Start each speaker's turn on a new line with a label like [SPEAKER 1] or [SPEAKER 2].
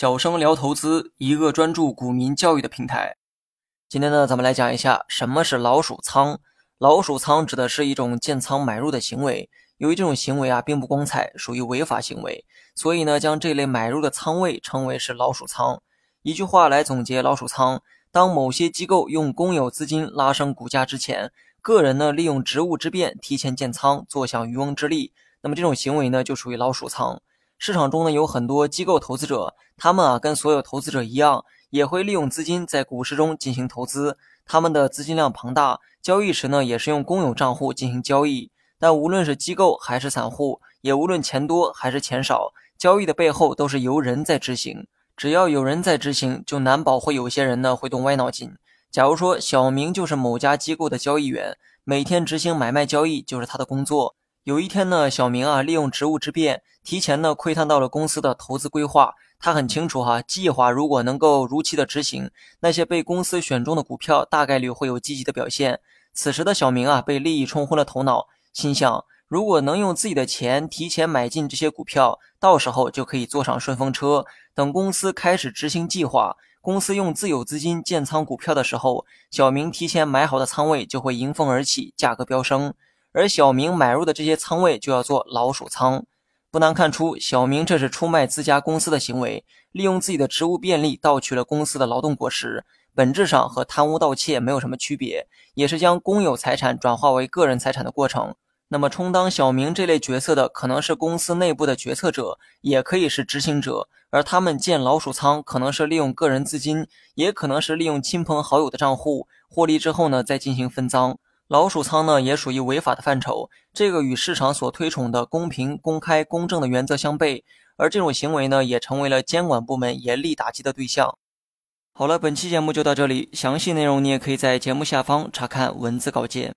[SPEAKER 1] 小生聊投资，一个专注股民教育的平台。今天呢，咱们来讲一下什么是老鼠仓。老鼠仓指的是一种建仓买入的行为。由于这种行为啊，并不光彩，属于违法行为，所以呢，将这类买入的仓位称为是老鼠仓。一句话来总结老鼠仓：当某些机构用公有资金拉升股价之前，个人呢利用职务之便提前建仓，坐享渔翁之利，那么这种行为呢，就属于老鼠仓。市场中呢有很多机构投资者，他们啊跟所有投资者一样，也会利用资金在股市中进行投资。他们的资金量庞大，交易时呢也是用公有账户进行交易。但无论是机构还是散户，也无论钱多还是钱少，交易的背后都是由人在执行。只要有人在执行，就难保会有些人呢会动歪脑筋。假如说小明就是某家机构的交易员，每天执行买卖交易就是他的工作。有一天呢，小明啊，利用职务之便，提前呢窥探到了公司的投资规划。他很清楚哈，计划如果能够如期的执行，那些被公司选中的股票大概率会有积极的表现。此时的小明啊，被利益冲昏了头脑，心想如果能用自己的钱提前买进这些股票，到时候就可以坐上顺风车。等公司开始执行计划，公司用自有资金建仓股票的时候，小明提前买好的仓位就会迎风而起，价格飙升。而小明买入的这些仓位就要做老鼠仓，不难看出，小明这是出卖自家公司的行为，利用自己的职务便利盗取了公司的劳动果实，本质上和贪污盗窃没有什么区别，也是将公有财产转化为个人财产的过程。那么，充当小明这类角色的，可能是公司内部的决策者，也可以是执行者，而他们建老鼠仓，可能是利用个人资金，也可能是利用亲朋好友的账户获利之后呢，再进行分赃。老鼠仓呢，也属于违法的范畴。这个与市场所推崇的公平、公开、公正的原则相悖，而这种行为呢，也成为了监管部门严厉打击的对象。好了，本期节目就到这里，详细内容你也可以在节目下方查看文字稿件。